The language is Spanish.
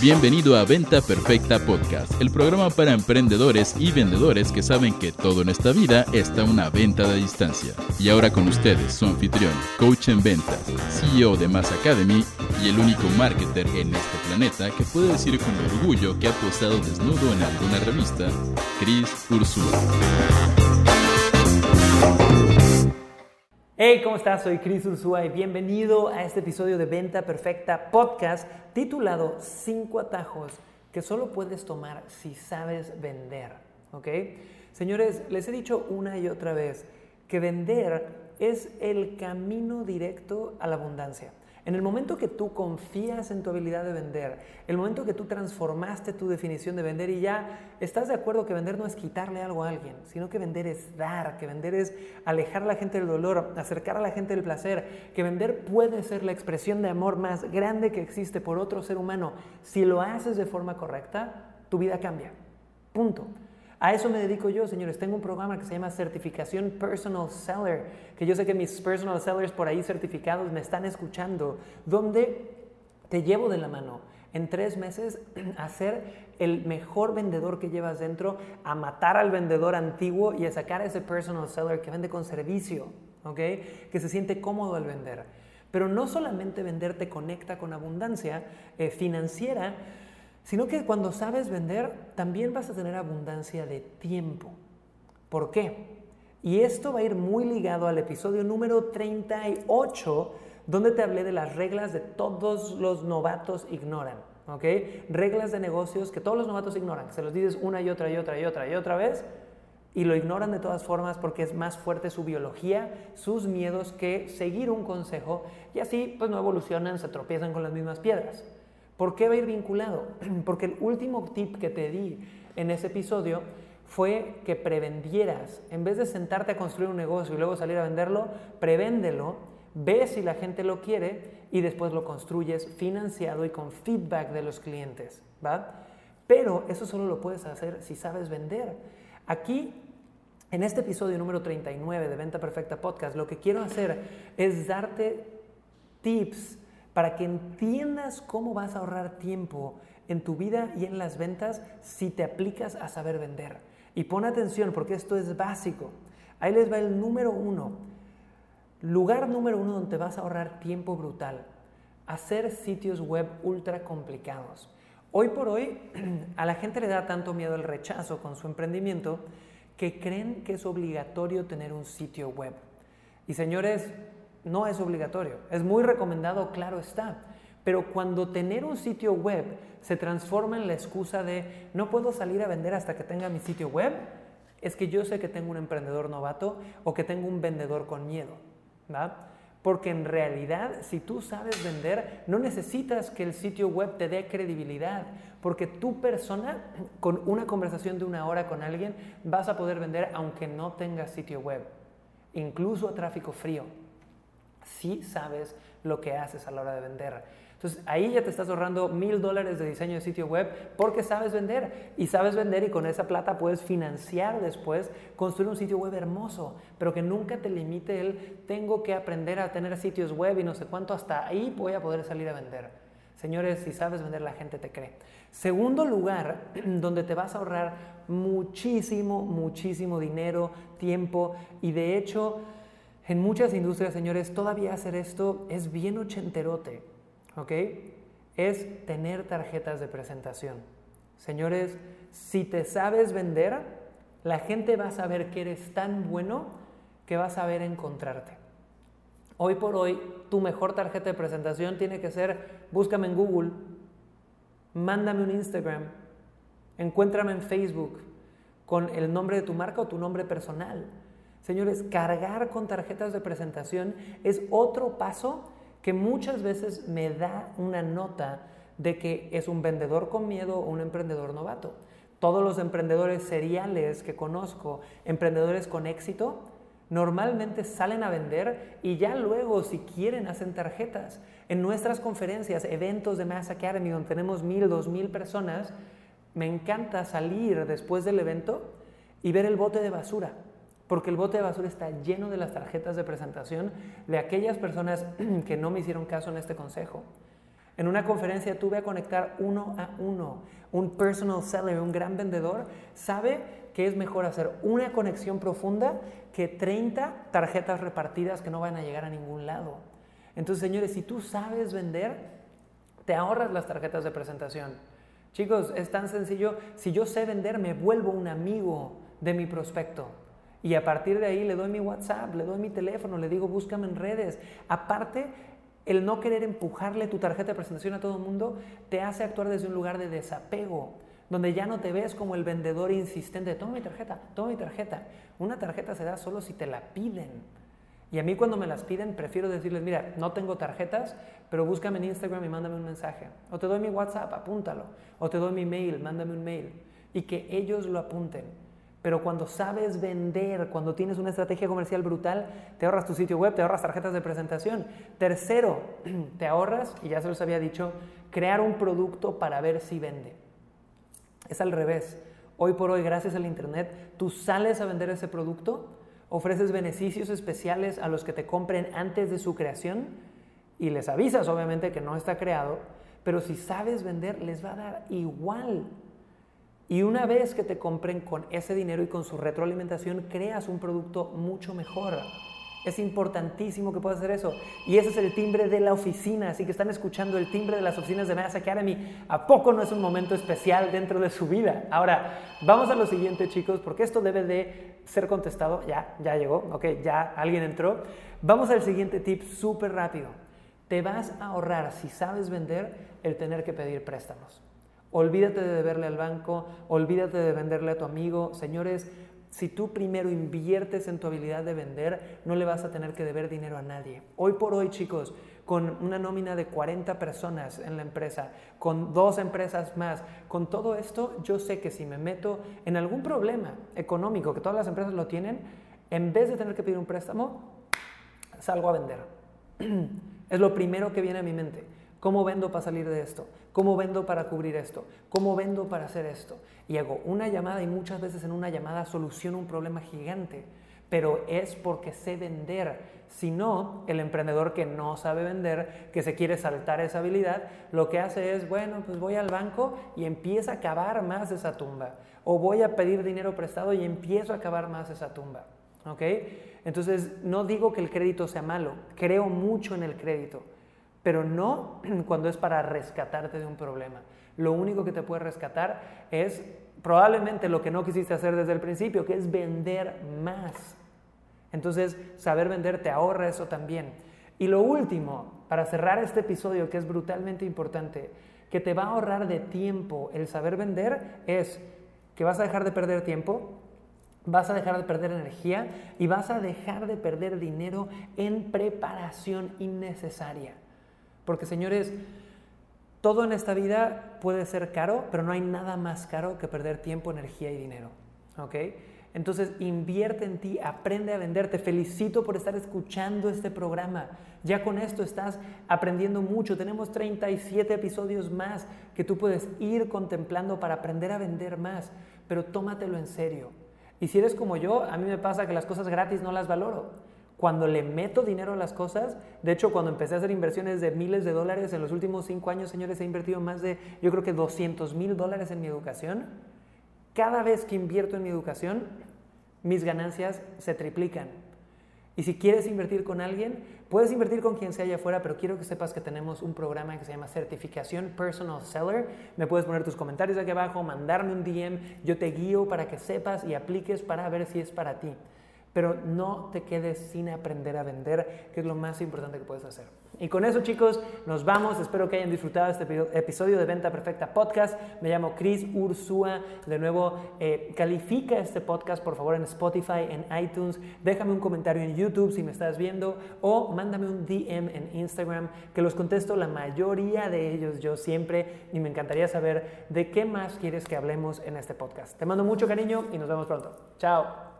Bienvenido a Venta Perfecta Podcast, el programa para emprendedores y vendedores que saben que todo en esta vida está una venta de distancia. Y ahora con ustedes, su anfitrión, coach en ventas, CEO de Mass Academy y el único marketer en este planeta que puede decir con orgullo que ha postado desnudo en alguna revista, Chris Ursula. Hey, ¿cómo estás? Soy Chris Ursúa y bienvenido a este episodio de Venta Perfecta Podcast titulado 5 atajos que solo puedes tomar si sabes vender. ¿Ok? Señores, les he dicho una y otra vez que vender es el camino directo a la abundancia. En el momento que tú confías en tu habilidad de vender, el momento que tú transformaste tu definición de vender y ya estás de acuerdo que vender no es quitarle algo a alguien, sino que vender es dar, que vender es alejar a la gente del dolor, acercar a la gente del placer, que vender puede ser la expresión de amor más grande que existe por otro ser humano. Si lo haces de forma correcta, tu vida cambia. Punto. A eso me dedico yo, señores. Tengo un programa que se llama Certificación Personal Seller, que yo sé que mis personal sellers por ahí certificados me están escuchando, donde te llevo de la mano en tres meses a ser el mejor vendedor que llevas dentro, a matar al vendedor antiguo y a sacar a ese personal seller que vende con servicio, ¿ok? Que se siente cómodo al vender. Pero no solamente vender te conecta con abundancia eh, financiera, sino que cuando sabes vender también vas a tener abundancia de tiempo. ¿Por qué? Y esto va a ir muy ligado al episodio número 38, donde te hablé de las reglas de todos los novatos ignoran. ¿Ok? Reglas de negocios que todos los novatos ignoran. Se los dices una y otra y otra y otra y otra vez y lo ignoran de todas formas porque es más fuerte su biología, sus miedos que seguir un consejo y así pues no evolucionan, se tropiezan con las mismas piedras. ¿Por qué va a ir vinculado? Porque el último tip que te di en ese episodio fue que prevendieras. En vez de sentarte a construir un negocio y luego salir a venderlo, prevéndelo, ve si la gente lo quiere y después lo construyes financiado y con feedback de los clientes. ¿va? Pero eso solo lo puedes hacer si sabes vender. Aquí, en este episodio número 39 de Venta Perfecta Podcast, lo que quiero hacer es darte tips para que entiendas cómo vas a ahorrar tiempo en tu vida y en las ventas si te aplicas a saber vender. Y pon atención porque esto es básico. Ahí les va el número uno. Lugar número uno donde vas a ahorrar tiempo brutal. Hacer sitios web ultra complicados. Hoy por hoy a la gente le da tanto miedo el rechazo con su emprendimiento que creen que es obligatorio tener un sitio web. Y señores, no es obligatorio. Es muy recomendado, claro está. Pero cuando tener un sitio web se transforma en la excusa de no puedo salir a vender hasta que tenga mi sitio web, es que yo sé que tengo un emprendedor novato o que tengo un vendedor con miedo. Porque en realidad, si tú sabes vender, no necesitas que el sitio web te dé credibilidad, porque tu persona, con una conversación de una hora con alguien, vas a poder vender aunque no tengas sitio web, incluso a tráfico frío si sabes lo que haces a la hora de vender. Entonces ahí ya te estás ahorrando mil dólares de diseño de sitio web porque sabes vender y sabes vender y con esa plata puedes financiar después construir un sitio web hermoso, pero que nunca te limite el tengo que aprender a tener sitios web y no sé cuánto, hasta ahí voy a poder salir a vender. Señores, si sabes vender la gente te cree. Segundo lugar, donde te vas a ahorrar muchísimo, muchísimo dinero, tiempo y de hecho en muchas industrias, señores, todavía hacer esto es bien ochenterote, ¿ok? Es tener tarjetas de presentación. Señores, si te sabes vender, la gente va a saber que eres tan bueno que va a saber encontrarte. Hoy por hoy, tu mejor tarjeta de presentación tiene que ser, búscame en Google, mándame un Instagram, encuéntrame en Facebook con el nombre de tu marca o tu nombre personal. Señores, cargar con tarjetas de presentación es otro paso que muchas veces me da una nota de que es un vendedor con miedo o un emprendedor novato. Todos los emprendedores seriales que conozco, emprendedores con éxito, normalmente salen a vender y ya luego si quieren hacen tarjetas. En nuestras conferencias, eventos de Mass Academy donde tenemos mil, dos mil personas, me encanta salir después del evento y ver el bote de basura porque el bote de basura está lleno de las tarjetas de presentación de aquellas personas que no me hicieron caso en este consejo. En una conferencia tuve a conectar uno a uno. Un personal seller, un gran vendedor, sabe que es mejor hacer una conexión profunda que 30 tarjetas repartidas que no van a llegar a ningún lado. Entonces, señores, si tú sabes vender, te ahorras las tarjetas de presentación. Chicos, es tan sencillo. Si yo sé vender, me vuelvo un amigo de mi prospecto. Y a partir de ahí le doy mi WhatsApp, le doy mi teléfono, le digo búscame en redes. Aparte, el no querer empujarle tu tarjeta de presentación a todo el mundo te hace actuar desde un lugar de desapego, donde ya no te ves como el vendedor insistente, toma mi tarjeta, toma mi tarjeta. Una tarjeta se da solo si te la piden. Y a mí cuando me las piden, prefiero decirles, mira, no tengo tarjetas, pero búscame en Instagram y mándame un mensaje. O te doy mi WhatsApp, apúntalo. O te doy mi mail, mándame un mail. Y que ellos lo apunten. Pero cuando sabes vender, cuando tienes una estrategia comercial brutal, te ahorras tu sitio web, te ahorras tarjetas de presentación. Tercero, te ahorras, y ya se los había dicho, crear un producto para ver si vende. Es al revés. Hoy por hoy, gracias al Internet, tú sales a vender ese producto ofreces beneficios especiales a los que te compren antes de su creación y les avisas obviamente que no está creado, pero si sabes vender les va a dar igual. Y una vez que te compren con ese dinero y con su retroalimentación, creas un producto mucho mejor. Es importantísimo que puedas hacer eso. Y ese es el timbre de la oficina. Así que están escuchando el timbre de las oficinas de Mass Academy. ¿A poco no es un momento especial dentro de su vida? Ahora, vamos a lo siguiente, chicos, porque esto debe de ser contestado. Ya, ya llegó. Ok, ya alguien entró. Vamos al siguiente tip súper rápido. Te vas a ahorrar, si sabes vender, el tener que pedir préstamos. Olvídate de deberle al banco, olvídate de venderle a tu amigo. Señores, si tú primero inviertes en tu habilidad de vender, no le vas a tener que deber dinero a nadie. Hoy por hoy, chicos, con una nómina de 40 personas en la empresa, con dos empresas más, con todo esto, yo sé que si me meto en algún problema económico, que todas las empresas lo tienen, en vez de tener que pedir un préstamo, salgo a vender. Es lo primero que viene a mi mente. ¿Cómo vendo para salir de esto? ¿Cómo vendo para cubrir esto? ¿Cómo vendo para hacer esto? Y hago una llamada y muchas veces en una llamada soluciono un problema gigante, pero es porque sé vender. Si no, el emprendedor que no sabe vender, que se quiere saltar esa habilidad, lo que hace es, bueno, pues voy al banco y empiezo a cavar más esa tumba. O voy a pedir dinero prestado y empiezo a cavar más esa tumba. ¿Ok? Entonces, no digo que el crédito sea malo, creo mucho en el crédito pero no cuando es para rescatarte de un problema. Lo único que te puede rescatar es probablemente lo que no quisiste hacer desde el principio, que es vender más. Entonces, saber vender te ahorra eso también. Y lo último, para cerrar este episodio que es brutalmente importante, que te va a ahorrar de tiempo el saber vender, es que vas a dejar de perder tiempo, vas a dejar de perder energía y vas a dejar de perder dinero en preparación innecesaria. Porque señores, todo en esta vida puede ser caro, pero no hay nada más caro que perder tiempo, energía y dinero. ¿Ok? Entonces invierte en ti, aprende a vender. Te felicito por estar escuchando este programa. Ya con esto estás aprendiendo mucho. Tenemos 37 episodios más que tú puedes ir contemplando para aprender a vender más, pero tómatelo en serio. Y si eres como yo, a mí me pasa que las cosas gratis no las valoro. Cuando le meto dinero a las cosas, de hecho, cuando empecé a hacer inversiones de miles de dólares en los últimos cinco años, señores, he invertido más de, yo creo que 200 mil dólares en mi educación. Cada vez que invierto en mi educación, mis ganancias se triplican. Y si quieres invertir con alguien, puedes invertir con quien sea allá afuera, pero quiero que sepas que tenemos un programa que se llama Certificación Personal Seller. Me puedes poner tus comentarios aquí abajo, mandarme un DM, yo te guío para que sepas y apliques para ver si es para ti pero no te quedes sin aprender a vender, que es lo más importante que puedes hacer. Y con eso, chicos, nos vamos. Espero que hayan disfrutado este episodio de Venta Perfecta Podcast. Me llamo Chris Ursúa. De nuevo, eh, califica este podcast, por favor, en Spotify, en iTunes. Déjame un comentario en YouTube si me estás viendo o mándame un DM en Instagram, que los contesto la mayoría de ellos yo siempre y me encantaría saber de qué más quieres que hablemos en este podcast. Te mando mucho cariño y nos vemos pronto. Chao.